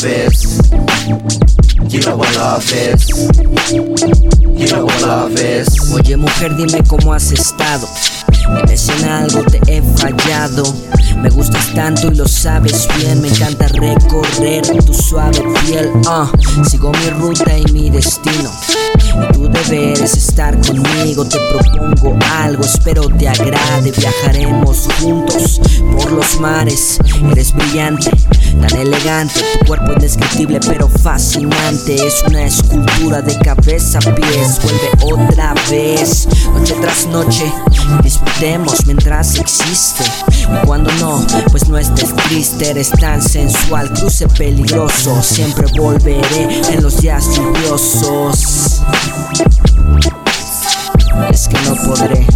love is. You know what love is. You know what Oye mujer, dime cómo has estado. Dime en algo te he fallado. Me gustas tanto y lo sabes bien. Me encanta recorrer tu suave piel. Ah, sigo mi ruta y mi destino. Y tu deber es estar conmigo. Te propongo algo, espero te agrade. Viajaremos juntos por los mares. Eres brillante, tan elegante. Tu cuerpo indescriptible pero fascinante. Es una escultura de cabeza a pies. Vuelve otra vez, noche tras noche. Disputemos mientras existe. Y cuando no, pues no estés triste. Eres tan sensual, cruce peligroso. Siempre volveré en los días lluviosos. Es que no podré.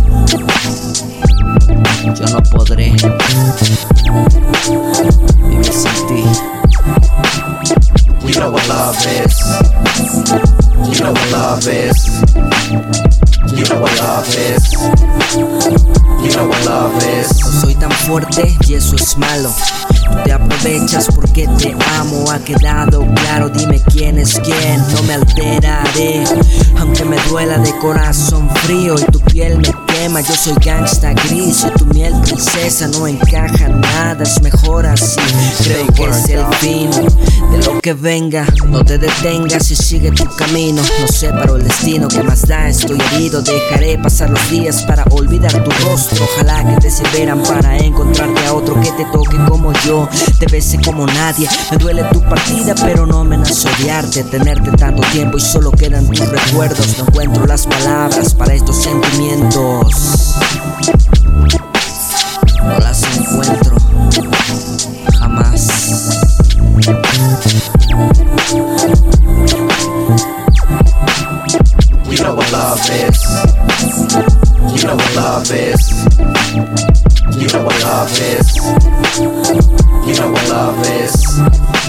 Love is. You know what love is. You know what love is. You know what love is. No soy tan fuerte y eso es malo. Te aprovechas porque te amo, ha quedado claro. Dime quién es quién, no me alteraré. Aunque me duela de corazón frío y tu piel me yo soy gangsta gris y tu miel princesa no encaja nada, es mejor así. Creo que es el fin de lo que venga. No te detengas y sigue tu camino. No separo el destino que más da, estoy herido. Dejaré pasar los días para olvidar tu rostro. Ojalá que te sirvieran para encontrarte a otro que te toque como yo. Te bese como nadie. Me duele tu partida, pero no me nace odiarte. Tenerte tanto tiempo y solo quedan tus recuerdos. No encuentro las palabras para estos sentimientos. Is. You know what love is. You know what love is. You know what love is.